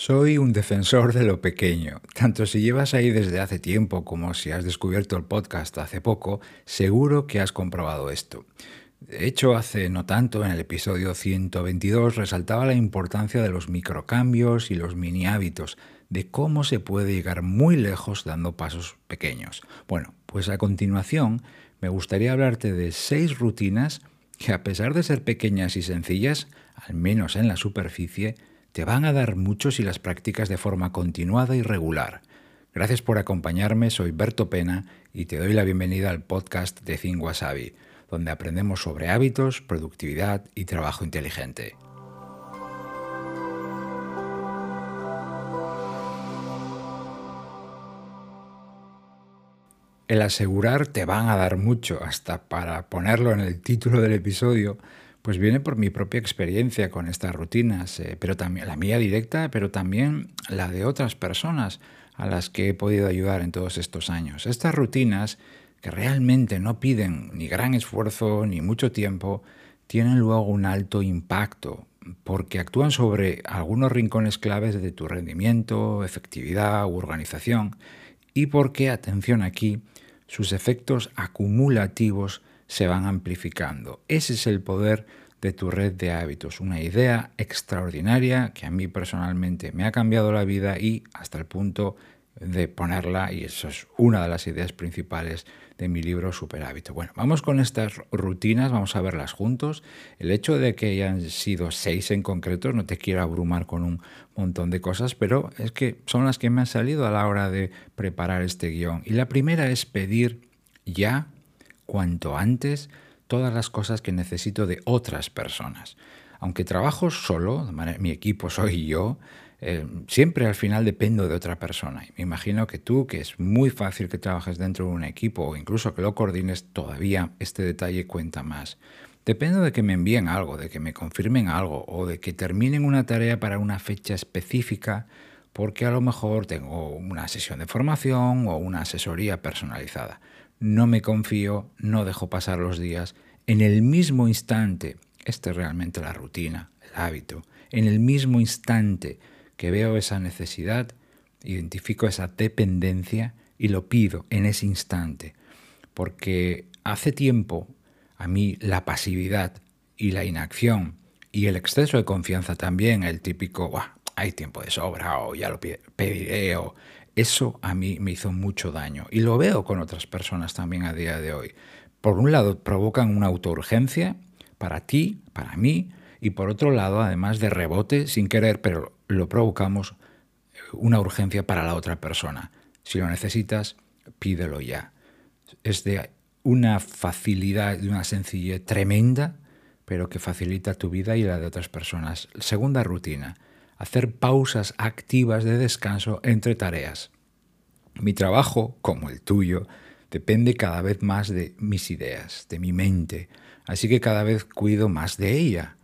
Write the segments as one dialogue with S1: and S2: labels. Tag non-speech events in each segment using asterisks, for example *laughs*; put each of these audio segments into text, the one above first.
S1: Soy un defensor de lo pequeño. Tanto si llevas ahí desde hace tiempo como si has descubierto el podcast hace poco, seguro que has comprobado esto. De hecho, hace no tanto, en el episodio 122, resaltaba la importancia de los microcambios y los mini hábitos, de cómo se puede llegar muy lejos dando pasos pequeños. Bueno, pues a continuación me gustaría hablarte de seis rutinas que a pesar de ser pequeñas y sencillas, al menos en la superficie, te van a dar mucho si las practicas de forma continuada y regular. Gracias por acompañarme, soy Berto Pena y te doy la bienvenida al podcast de Think Wasabi, donde aprendemos sobre hábitos, productividad y trabajo inteligente. El asegurar te van a dar mucho, hasta para ponerlo en el título del episodio, pues viene por mi propia experiencia con estas rutinas, eh, pero también la mía directa, pero también la de otras personas a las que he podido ayudar en todos estos años. Estas rutinas que realmente no piden ni gran esfuerzo ni mucho tiempo, tienen luego un alto impacto porque actúan sobre algunos rincones claves de tu rendimiento, efectividad u organización y porque, atención aquí, sus efectos acumulativos se van amplificando. Ese es el poder de tu red de hábitos, una idea extraordinaria que a mí personalmente me ha cambiado la vida y hasta el punto de ponerla, y eso es una de las ideas principales de mi libro Super Hábito. Bueno, vamos con estas rutinas, vamos a verlas juntos. El hecho de que hayan sido seis en concreto, no te quiero abrumar con un montón de cosas, pero es que son las que me han salido a la hora de preparar este guion. Y la primera es pedir ya, cuanto antes, todas las cosas que necesito de otras personas. Aunque trabajo solo, mi equipo soy yo, eh, siempre al final dependo de otra persona. Y me imagino que tú, que es muy fácil que trabajes dentro de un equipo o incluso que lo coordines, todavía este detalle cuenta más. Dependo de que me envíen algo, de que me confirmen algo o de que terminen una tarea para una fecha específica porque a lo mejor tengo una sesión de formación o una asesoría personalizada. No me confío, no dejo pasar los días. En el mismo instante, esta es realmente la rutina, el hábito, en el mismo instante que veo esa necesidad, identifico esa dependencia y lo pido en ese instante. Porque hace tiempo a mí la pasividad y la inacción y el exceso de confianza también, el típico, hay tiempo de sobra o ya lo pediré o eso a mí me hizo mucho daño y lo veo con otras personas también a día de hoy. Por un lado, provocan una autourgencia para ti, para mí, y por otro lado, además de rebote, sin querer, pero lo provocamos, una urgencia para la otra persona. Si lo necesitas, pídelo ya. Es de una facilidad, de una sencillez tremenda, pero que facilita tu vida y la de otras personas. Segunda rutina, hacer pausas activas de descanso entre tareas. Mi trabajo, como el tuyo, depende cada vez más de mis ideas, de mi mente, así que cada vez cuido más de ella.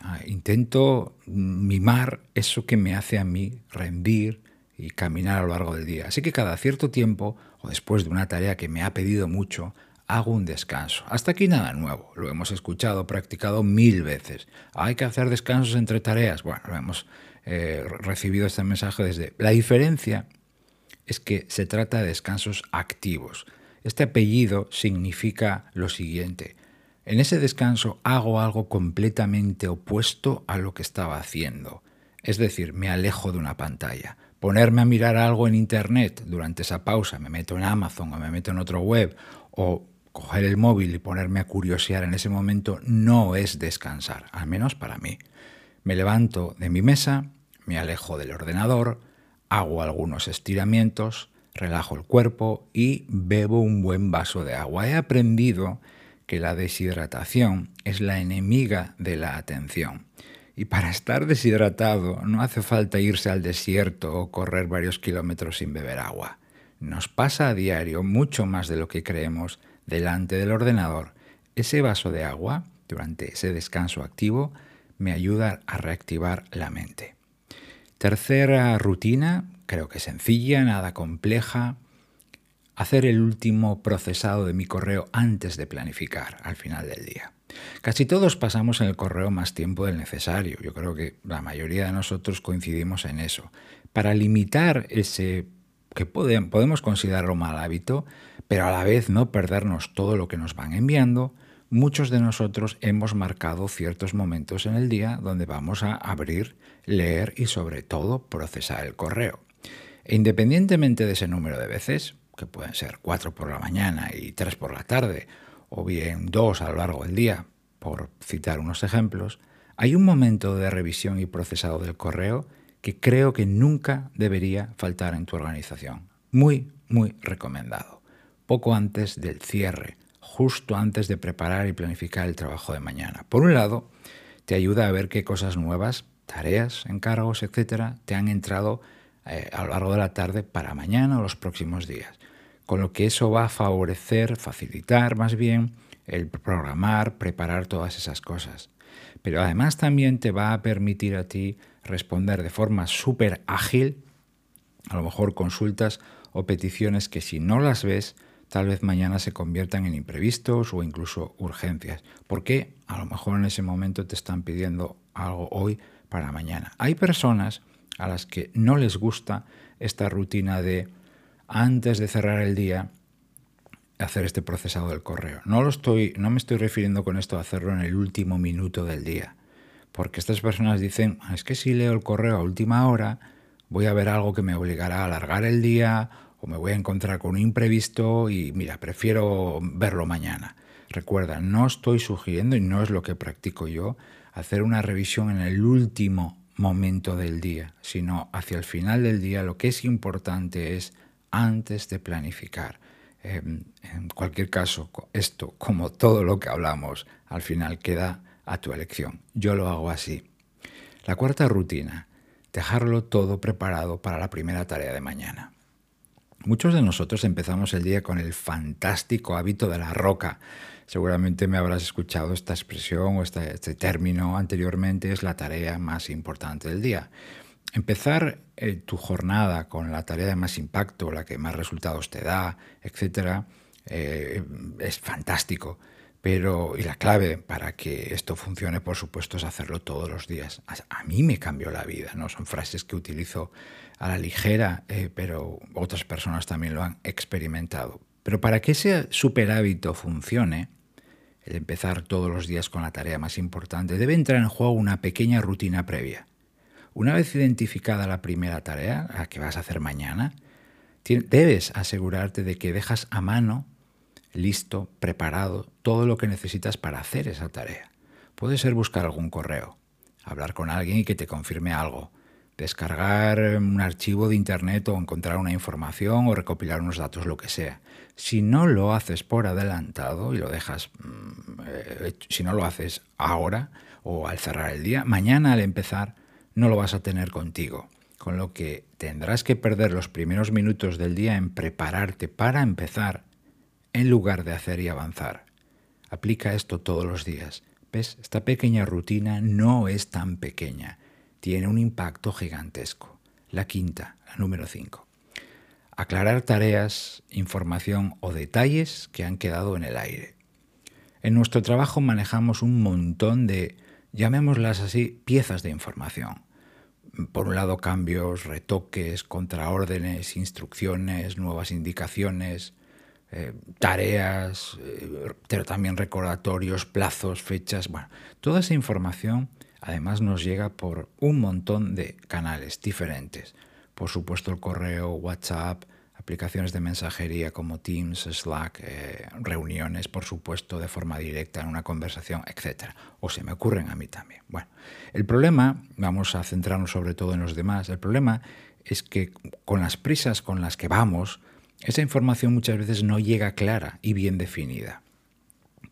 S1: Ah, intento mimar eso que me hace a mí rendir y caminar a lo largo del día. Así que cada cierto tiempo, o después de una tarea que me ha pedido mucho, hago un descanso. Hasta aquí nada nuevo, lo hemos escuchado, practicado mil veces. Hay que hacer descansos entre tareas. Bueno, lo hemos eh, recibido este mensaje desde... La diferencia es que se trata de descansos activos. Este apellido significa lo siguiente. En ese descanso hago algo completamente opuesto a lo que estaba haciendo. Es decir, me alejo de una pantalla. Ponerme a mirar algo en Internet durante esa pausa, me meto en Amazon o me meto en otro web, o coger el móvil y ponerme a curiosear en ese momento, no es descansar, al menos para mí. Me levanto de mi mesa, me alejo del ordenador, hago algunos estiramientos, relajo el cuerpo y bebo un buen vaso de agua. He aprendido que la deshidratación es la enemiga de la atención. Y para estar deshidratado no hace falta irse al desierto o correr varios kilómetros sin beber agua. Nos pasa a diario mucho más de lo que creemos delante del ordenador. Ese vaso de agua, durante ese descanso activo, me ayuda a reactivar la mente. Tercera rutina, creo que sencilla, nada compleja, hacer el último procesado de mi correo antes de planificar al final del día. Casi todos pasamos en el correo más tiempo del necesario. Yo creo que la mayoría de nosotros coincidimos en eso. Para limitar ese que podemos considerarlo mal hábito, pero a la vez no perdernos todo lo que nos van enviando, muchos de nosotros hemos marcado ciertos momentos en el día donde vamos a abrir, leer y sobre todo procesar el correo. E independientemente de ese número de veces, que pueden ser cuatro por la mañana y tres por la tarde, o bien dos a lo largo del día, por citar unos ejemplos, hay un momento de revisión y procesado del correo que creo que nunca debería faltar en tu organización. Muy, muy recomendado. Poco antes del cierre, justo antes de preparar y planificar el trabajo de mañana. Por un lado, te ayuda a ver qué cosas nuevas, tareas, encargos, etcétera, te han entrado eh, a lo largo de la tarde para mañana o los próximos días con lo que eso va a favorecer, facilitar más bien el programar, preparar todas esas cosas. Pero además también te va a permitir a ti responder de forma súper ágil, a lo mejor consultas o peticiones que si no las ves, tal vez mañana se conviertan en imprevistos o incluso urgencias, porque a lo mejor en ese momento te están pidiendo algo hoy para mañana. Hay personas a las que no les gusta esta rutina de antes de cerrar el día, hacer este procesado del correo. No, lo estoy, no me estoy refiriendo con esto a hacerlo en el último minuto del día, porque estas personas dicen, ah, es que si leo el correo a última hora, voy a ver algo que me obligará a alargar el día o me voy a encontrar con un imprevisto y mira, prefiero verlo mañana. Recuerda, no estoy sugiriendo, y no es lo que practico yo, hacer una revisión en el último momento del día, sino hacia el final del día lo que es importante es antes de planificar. Em, en cualquier caso, esto, como todo lo que hablamos, al final queda a tu elección. Yo lo hago así. La cuarta rutina, dejarlo todo preparado para la primera tarea de mañana. Muchos de nosotros empezamos el día con el fantástico hábito de la roca. Seguramente me habrás escuchado esta expresión o este, término anteriormente, es la tarea más importante del día. Empezar eh, tu jornada con la tarea de más impacto, la que más resultados te da, etcétera, eh, es fantástico. Pero, y la clave para que esto funcione, por supuesto, es hacerlo todos los días. A, mí me cambió la vida, ¿no? Son frases que utilizo a la ligera, eh, pero otras personas también lo han experimentado. Pero para que ese super hábito funcione, el empezar todos los días con la tarea más importante, debe entrar en juego una pequeña rutina previa. Una vez identificada la primera tarea, la que vas a hacer mañana, debes asegurarte de que dejas a mano, listo, preparado, todo lo que necesitas para hacer esa tarea. Puede ser buscar algún correo, hablar con alguien y que te confirme algo, descargar un archivo de internet o encontrar una información o recopilar unos datos, lo que sea. Si no lo haces por adelantado y lo dejas, mm, eh, si no lo haces ahora o al cerrar el día, mañana al empezar no lo vas a tener contigo, con lo que tendrás que perder los primeros minutos del día en prepararte para empezar en lugar de hacer y avanzar. Aplica esto todos los días. ¿Ves? Esta pequeña rutina no es tan pequeña. Tiene un impacto gigantesco. La quinta, la número 5. Aclarar tareas, información o detalles que han quedado en el aire. En nuestro trabajo manejamos un montón de llamémoslas así, piezas de información. Por un lado, cambios, retoques, contraórdenes, instrucciones, nuevas indicaciones, eh, tareas, eh, pero también recordatorios, plazos, fechas. Bueno, toda esa información además nos llega por un montón de canales diferentes. Por supuesto, el correo, WhatsApp, aplicaciones de mensajería como Teams, Slack, eh, reuniones, por supuesto, de forma directa en una conversación, etc. O se me ocurren a mí también. Bueno, el problema, vamos a centrarnos sobre todo en los demás, el problema es que con las prisas con las que vamos, esa información muchas veces no llega clara y bien definida.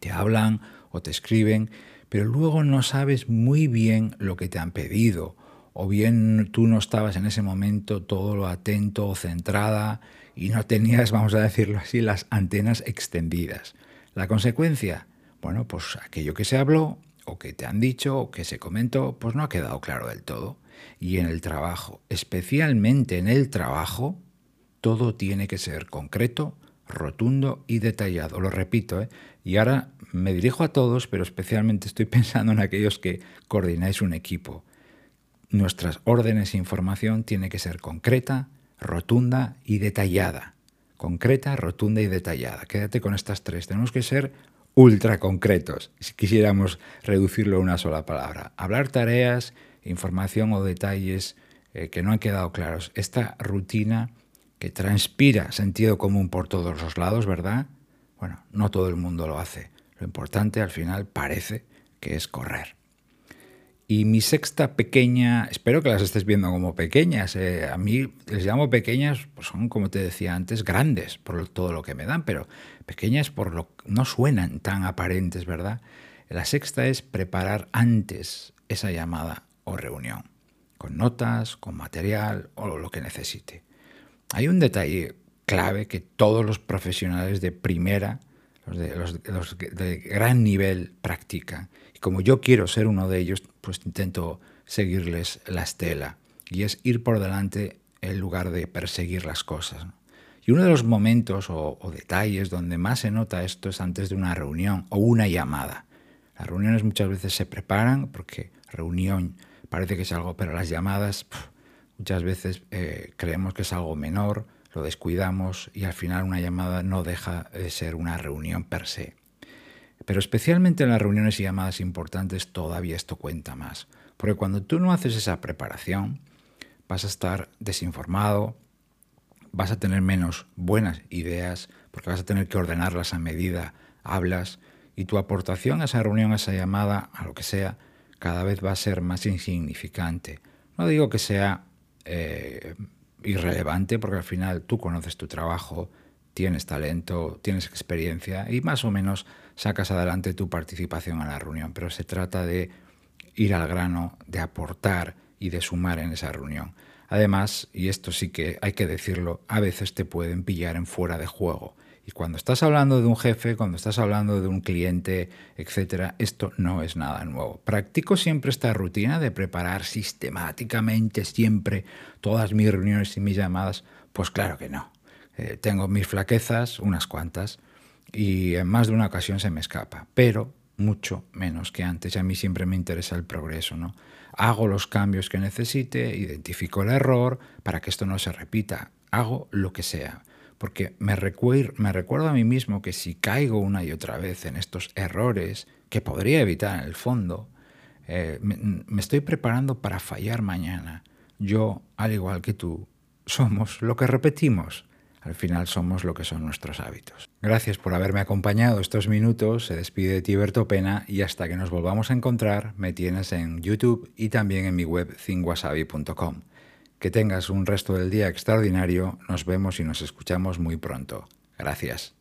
S1: Te hablan o te escriben, pero luego no sabes muy bien lo que te han pedido o bien tú no estabas en ese momento todo lo atento o centrada y no tenías, vamos a decirlo así, las antenas extendidas. La consecuencia, bueno, pues aquello que se habló o que te han dicho o que se comentó, pues no ha quedado claro del todo. Y en el trabajo, especialmente en el trabajo, todo tiene que ser concreto, rotundo y detallado. Lo repito, ¿eh? y ahora me dirijo a todos, pero especialmente estoy *laughs* pensando en aquellos que coordináis un equipo. Nuestras órdenes e información tiene que ser concreta, rotunda y detallada. Concreta, rotunda y detallada. Quédate con estas tres. Tenemos que ser ultra concretos, si quisiéramos reducirlo a una sola palabra. Hablar tareas, información o detalles eh, que no han quedado claros. Esta rutina que transpira sentido común por todos los lados, ¿verdad? Bueno, no todo el mundo lo hace. Lo importante al final parece que es correr. Y mi sexta pequeña, espero que las estés viendo como pequeñas. Eh, a mí les llamo pequeñas, pues son, como te decía antes, grandes por todo lo que me dan, pero pequeñas por lo no suenan tan aparentes, ¿verdad? La sexta es preparar antes esa llamada o reunión, con notas, con material o lo que necesite. Hay un detalle clave que todos los profesionales de primera, los de, gran nivel, practican. Y como yo quiero ser uno de ellos, pues intento seguirles la estela. Y es ir por delante en lugar de perseguir las cosas. Y uno de los momentos o, detalles donde más se nota esto es antes de una reunión o una llamada. Las reuniones muchas veces se preparan porque reunión parece que es algo, pero las llamadas muchas veces eh, creemos que es algo menor, lo descuidamos y al final una llamada no deja de ser una reunión per se. Pero especialmente en las reuniones y llamadas importantes todavía esto cuenta más, porque cuando tú no haces esa preparación vas a estar desinformado, vas a tener menos buenas ideas, porque vas a tener que ordenarlas a medida hablas y tu aportación a esa reunión, a esa llamada, a lo que sea, cada vez va a ser más insignificante. No digo que sea eh, irrelevante porque al final tú conoces tu trabajo, tienes talento, tienes experiencia y más o menos sacas adelante tu participación en la reunión, pero se trata de ir al grano, de aportar y de sumar en esa reunión. Además, y esto sí que hay que decirlo, a veces te pueden pillar en fuera de juego y cuando estás hablando de un jefe, cuando estás hablando de un cliente, etcétera, esto no es nada nuevo. Practico siempre esta rutina de preparar sistemáticamente siempre todas mis reuniones y mis llamadas. Pues claro que no. Eh, tengo mis flaquezas, unas cuantas, y en más de una ocasión se me escapa, pero mucho menos que antes. A mí siempre me interesa el progreso, ¿no? Hago los cambios que necesite, identifico el error para que esto no se repita. Hago lo que sea porque me, recuerdo, a mí mismo que si caigo una y otra vez en estos errores que podría evitar en el fondo, eh, me, estoy preparando para fallar mañana. Yo, al igual que tú, somos lo que repetimos. Al final somos lo que son nuestros hábitos. Gracias por haberme acompañado estos minutos. Se despide de Tiberto Pena y hasta que nos volvamos a encontrar, me tienes en YouTube y también en mi web cinguasabi.com. Que tengas un resto del día extraordinario. Nos vemos y nos escuchamos muy pronto. Gracias.